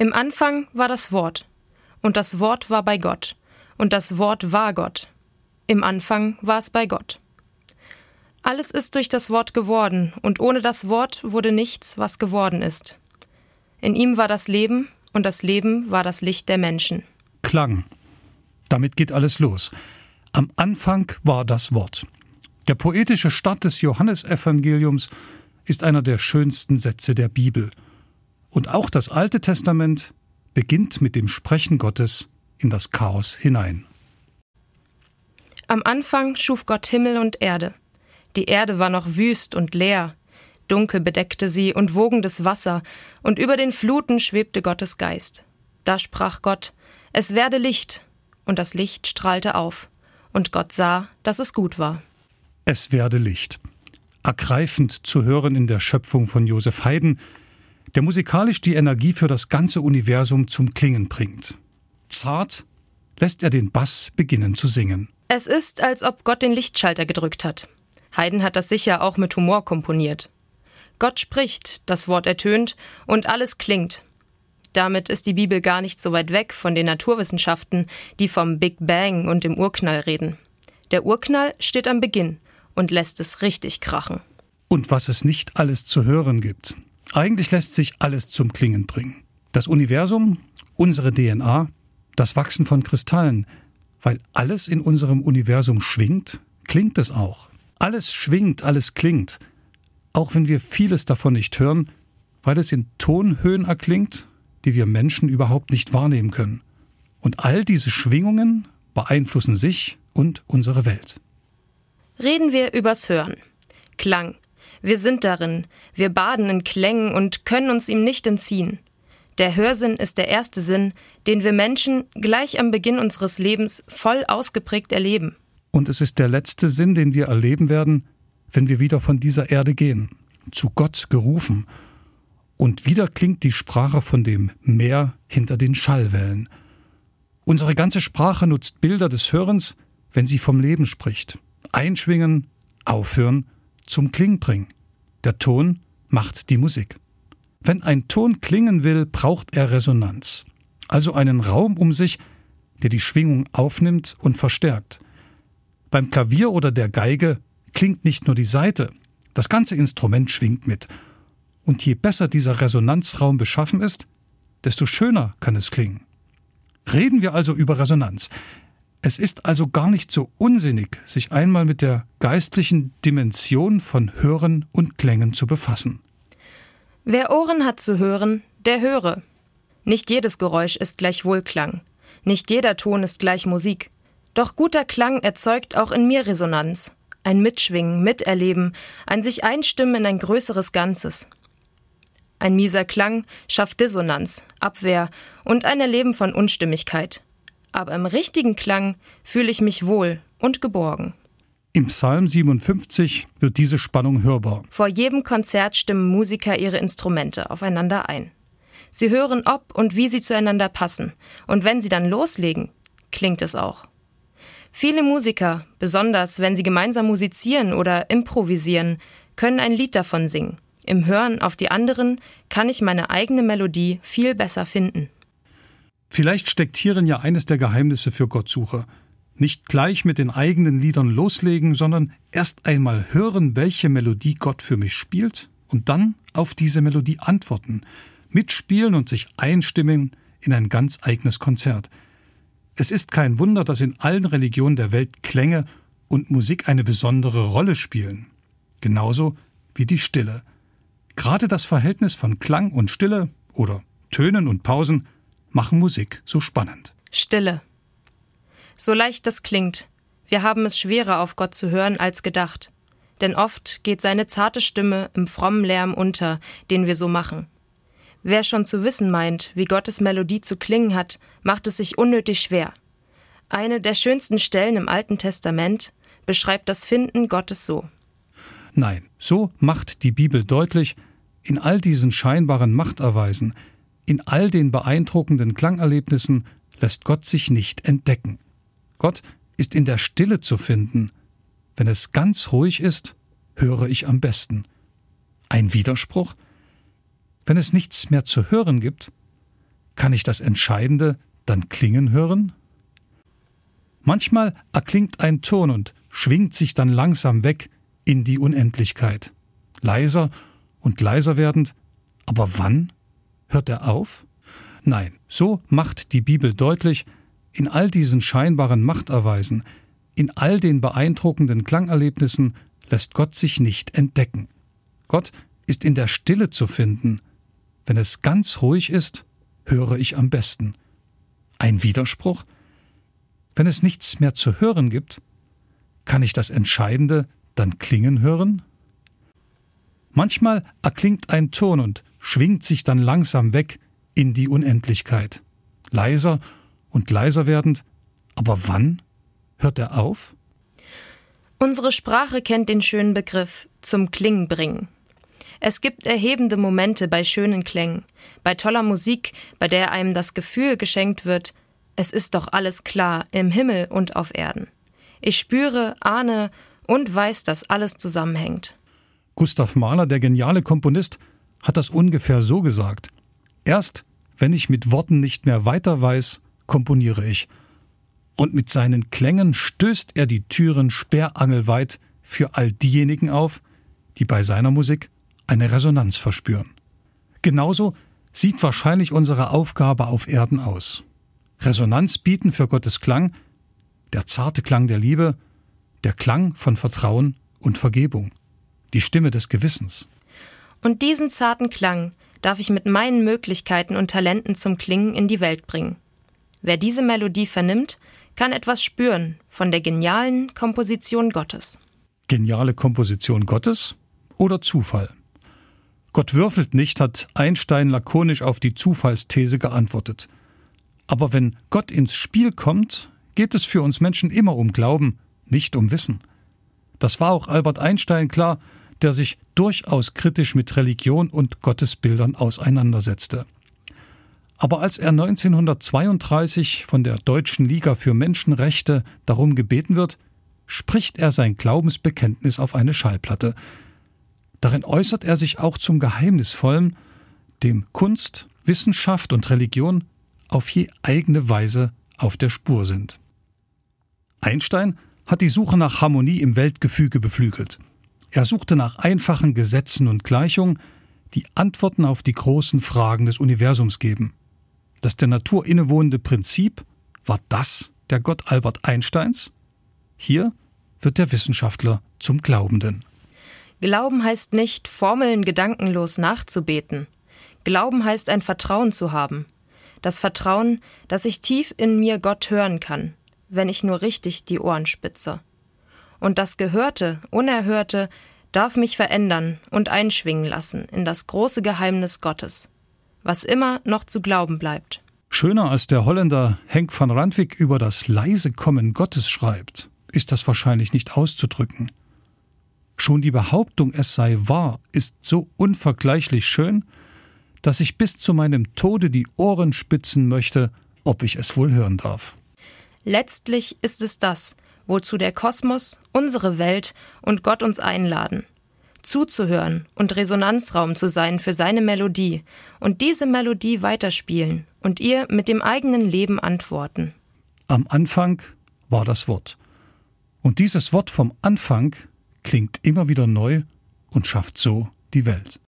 Im Anfang war das Wort, und das Wort war bei Gott, und das Wort war Gott. Im Anfang war es bei Gott. Alles ist durch das Wort geworden, und ohne das Wort wurde nichts, was geworden ist. In ihm war das Leben, und das Leben war das Licht der Menschen. Klang. Damit geht alles los. Am Anfang war das Wort. Der poetische Start des Johannesevangeliums ist einer der schönsten Sätze der Bibel. Und auch das Alte Testament beginnt mit dem Sprechen Gottes in das Chaos hinein. Am Anfang schuf Gott Himmel und Erde. Die Erde war noch wüst und leer, dunkel bedeckte sie und wogendes Wasser, und über den Fluten schwebte Gottes Geist. Da sprach Gott, es werde Licht, und das Licht strahlte auf, und Gott sah, dass es gut war. Es werde Licht. Ergreifend zu hören in der Schöpfung von Josef Haydn, der musikalisch die Energie für das ganze Universum zum Klingen bringt. Zart lässt er den Bass beginnen zu singen. Es ist, als ob Gott den Lichtschalter gedrückt hat. Haydn hat das sicher auch mit Humor komponiert. Gott spricht, das Wort ertönt und alles klingt. Damit ist die Bibel gar nicht so weit weg von den Naturwissenschaften, die vom Big Bang und dem Urknall reden. Der Urknall steht am Beginn und lässt es richtig krachen. Und was es nicht alles zu hören gibt. Eigentlich lässt sich alles zum Klingen bringen. Das Universum, unsere DNA, das Wachsen von Kristallen. Weil alles in unserem Universum schwingt, klingt es auch. Alles schwingt, alles klingt auch wenn wir vieles davon nicht hören, weil es in Tonhöhen erklingt, die wir Menschen überhaupt nicht wahrnehmen können. Und all diese Schwingungen beeinflussen sich und unsere Welt. Reden wir übers Hören. Klang. Wir sind darin, wir baden in Klängen und können uns ihm nicht entziehen. Der Hörsinn ist der erste Sinn, den wir Menschen gleich am Beginn unseres Lebens voll ausgeprägt erleben. Und es ist der letzte Sinn, den wir erleben werden, wenn wir wieder von dieser Erde gehen, zu Gott gerufen, und wieder klingt die Sprache von dem Meer hinter den Schallwellen. Unsere ganze Sprache nutzt Bilder des Hörens, wenn sie vom Leben spricht. Einschwingen, aufhören, zum Kling bringen. Der Ton macht die Musik. Wenn ein Ton klingen will, braucht er Resonanz, also einen Raum um sich, der die Schwingung aufnimmt und verstärkt. Beim Klavier oder der Geige klingt nicht nur die Saite, das ganze Instrument schwingt mit. Und je besser dieser Resonanzraum beschaffen ist, desto schöner kann es klingen. Reden wir also über Resonanz. Es ist also gar nicht so unsinnig, sich einmal mit der geistlichen Dimension von Hören und Klängen zu befassen. Wer Ohren hat zu hören, der höre. Nicht jedes Geräusch ist gleich Wohlklang. Nicht jeder Ton ist gleich Musik. Doch guter Klang erzeugt auch in mir Resonanz ein Mitschwingen, Miterleben, ein sich einstimmen in ein größeres Ganzes. Ein mieser Klang schafft Dissonanz, Abwehr und ein Erleben von Unstimmigkeit. Aber im richtigen Klang fühle ich mich wohl und geborgen. Im Psalm 57 wird diese Spannung hörbar. Vor jedem Konzert stimmen Musiker ihre Instrumente aufeinander ein. Sie hören, ob und wie sie zueinander passen, und wenn sie dann loslegen, klingt es auch. Viele Musiker, besonders wenn sie gemeinsam musizieren oder improvisieren, können ein Lied davon singen. Im Hören auf die anderen kann ich meine eigene Melodie viel besser finden. Vielleicht steckt hierin ja eines der Geheimnisse für Gottsucher. Nicht gleich mit den eigenen Liedern loslegen, sondern erst einmal hören, welche Melodie Gott für mich spielt und dann auf diese Melodie antworten, mitspielen und sich einstimmen in ein ganz eigenes Konzert. Es ist kein Wunder, dass in allen Religionen der Welt Klänge und Musik eine besondere Rolle spielen. Genauso wie die Stille. Gerade das Verhältnis von Klang und Stille oder Tönen und Pausen machen Musik so spannend. Stille. So leicht das klingt, wir haben es schwerer auf Gott zu hören als gedacht. Denn oft geht seine zarte Stimme im frommen Lärm unter, den wir so machen. Wer schon zu wissen meint, wie Gottes Melodie zu klingen hat, macht es sich unnötig schwer. Eine der schönsten Stellen im Alten Testament beschreibt das Finden Gottes so. Nein, so macht die Bibel deutlich, in all diesen scheinbaren Machterweisen, in all den beeindruckenden Klangerlebnissen lässt Gott sich nicht entdecken. Gott ist in der Stille zu finden. Wenn es ganz ruhig ist, höre ich am besten. Ein Widerspruch? Wenn es nichts mehr zu hören gibt, Kann ich das Entscheidende dann klingen hören? Manchmal erklingt ein Ton und schwingt sich dann langsam weg in die Unendlichkeit. Leiser und leiser werdend. Aber wann hört er auf? Nein, so macht die Bibel deutlich, in all diesen scheinbaren Machterweisen, in all den beeindruckenden Klangerlebnissen lässt Gott sich nicht entdecken. Gott ist in der Stille zu finden. Wenn es ganz ruhig ist, höre ich am besten. Ein Widerspruch? Wenn es nichts mehr zu hören gibt, kann ich das Entscheidende dann klingen hören? Manchmal erklingt ein Ton und schwingt sich dann langsam weg in die Unendlichkeit. Leiser und leiser werdend. Aber wann hört er auf? Unsere Sprache kennt den schönen Begriff zum Klingen bringen. Es gibt erhebende Momente bei schönen Klängen, bei toller Musik, bei der einem das Gefühl geschenkt wird, es ist doch alles klar im Himmel und auf Erden. Ich spüre, ahne und weiß, dass alles zusammenhängt. Gustav Mahler, der geniale Komponist, hat das ungefähr so gesagt. Erst wenn ich mit Worten nicht mehr weiter weiß, komponiere ich. Und mit seinen Klängen stößt er die Türen sperrangelweit für all diejenigen auf, die bei seiner Musik eine Resonanz verspüren. Genauso sieht wahrscheinlich unsere Aufgabe auf Erden aus. Resonanz bieten für Gottes Klang, der zarte Klang der Liebe, der Klang von Vertrauen und Vergebung, die Stimme des Gewissens. Und diesen zarten Klang darf ich mit meinen Möglichkeiten und Talenten zum Klingen in die Welt bringen. Wer diese Melodie vernimmt, kann etwas spüren von der genialen Komposition Gottes. Geniale Komposition Gottes oder Zufall? Gott würfelt nicht, hat Einstein lakonisch auf die Zufallsthese geantwortet. Aber wenn Gott ins Spiel kommt, geht es für uns Menschen immer um Glauben, nicht um Wissen. Das war auch Albert Einstein klar, der sich durchaus kritisch mit Religion und Gottesbildern auseinandersetzte. Aber als er 1932 von der Deutschen Liga für Menschenrechte darum gebeten wird, spricht er sein Glaubensbekenntnis auf eine Schallplatte. Darin äußert er sich auch zum Geheimnisvollen, dem Kunst, Wissenschaft und Religion auf je eigene Weise auf der Spur sind. Einstein hat die Suche nach Harmonie im Weltgefüge beflügelt. Er suchte nach einfachen Gesetzen und Gleichungen, die Antworten auf die großen Fragen des Universums geben. Das der Natur innewohnende Prinzip war das der Gott Albert Einsteins? Hier wird der Wissenschaftler zum Glaubenden. Glauben heißt nicht, Formeln gedankenlos nachzubeten. Glauben heißt ein Vertrauen zu haben. Das Vertrauen, dass ich tief in mir Gott hören kann, wenn ich nur richtig die Ohren spitze. Und das Gehörte, Unerhörte, darf mich verändern und einschwingen lassen in das große Geheimnis Gottes was immer noch zu glauben bleibt. Schöner als der Holländer Henk van Randwijk über das leise Kommen Gottes schreibt, ist das wahrscheinlich nicht auszudrücken. Schon die Behauptung, es sei wahr, ist so unvergleichlich schön, dass ich bis zu meinem Tode die Ohren spitzen möchte, ob ich es wohl hören darf. Letztlich ist es das, wozu der Kosmos, unsere Welt und Gott uns einladen zuzuhören und Resonanzraum zu sein für seine Melodie und diese Melodie weiterspielen und ihr mit dem eigenen Leben antworten. Am Anfang war das Wort. Und dieses Wort vom Anfang klingt immer wieder neu und schafft so die Welt.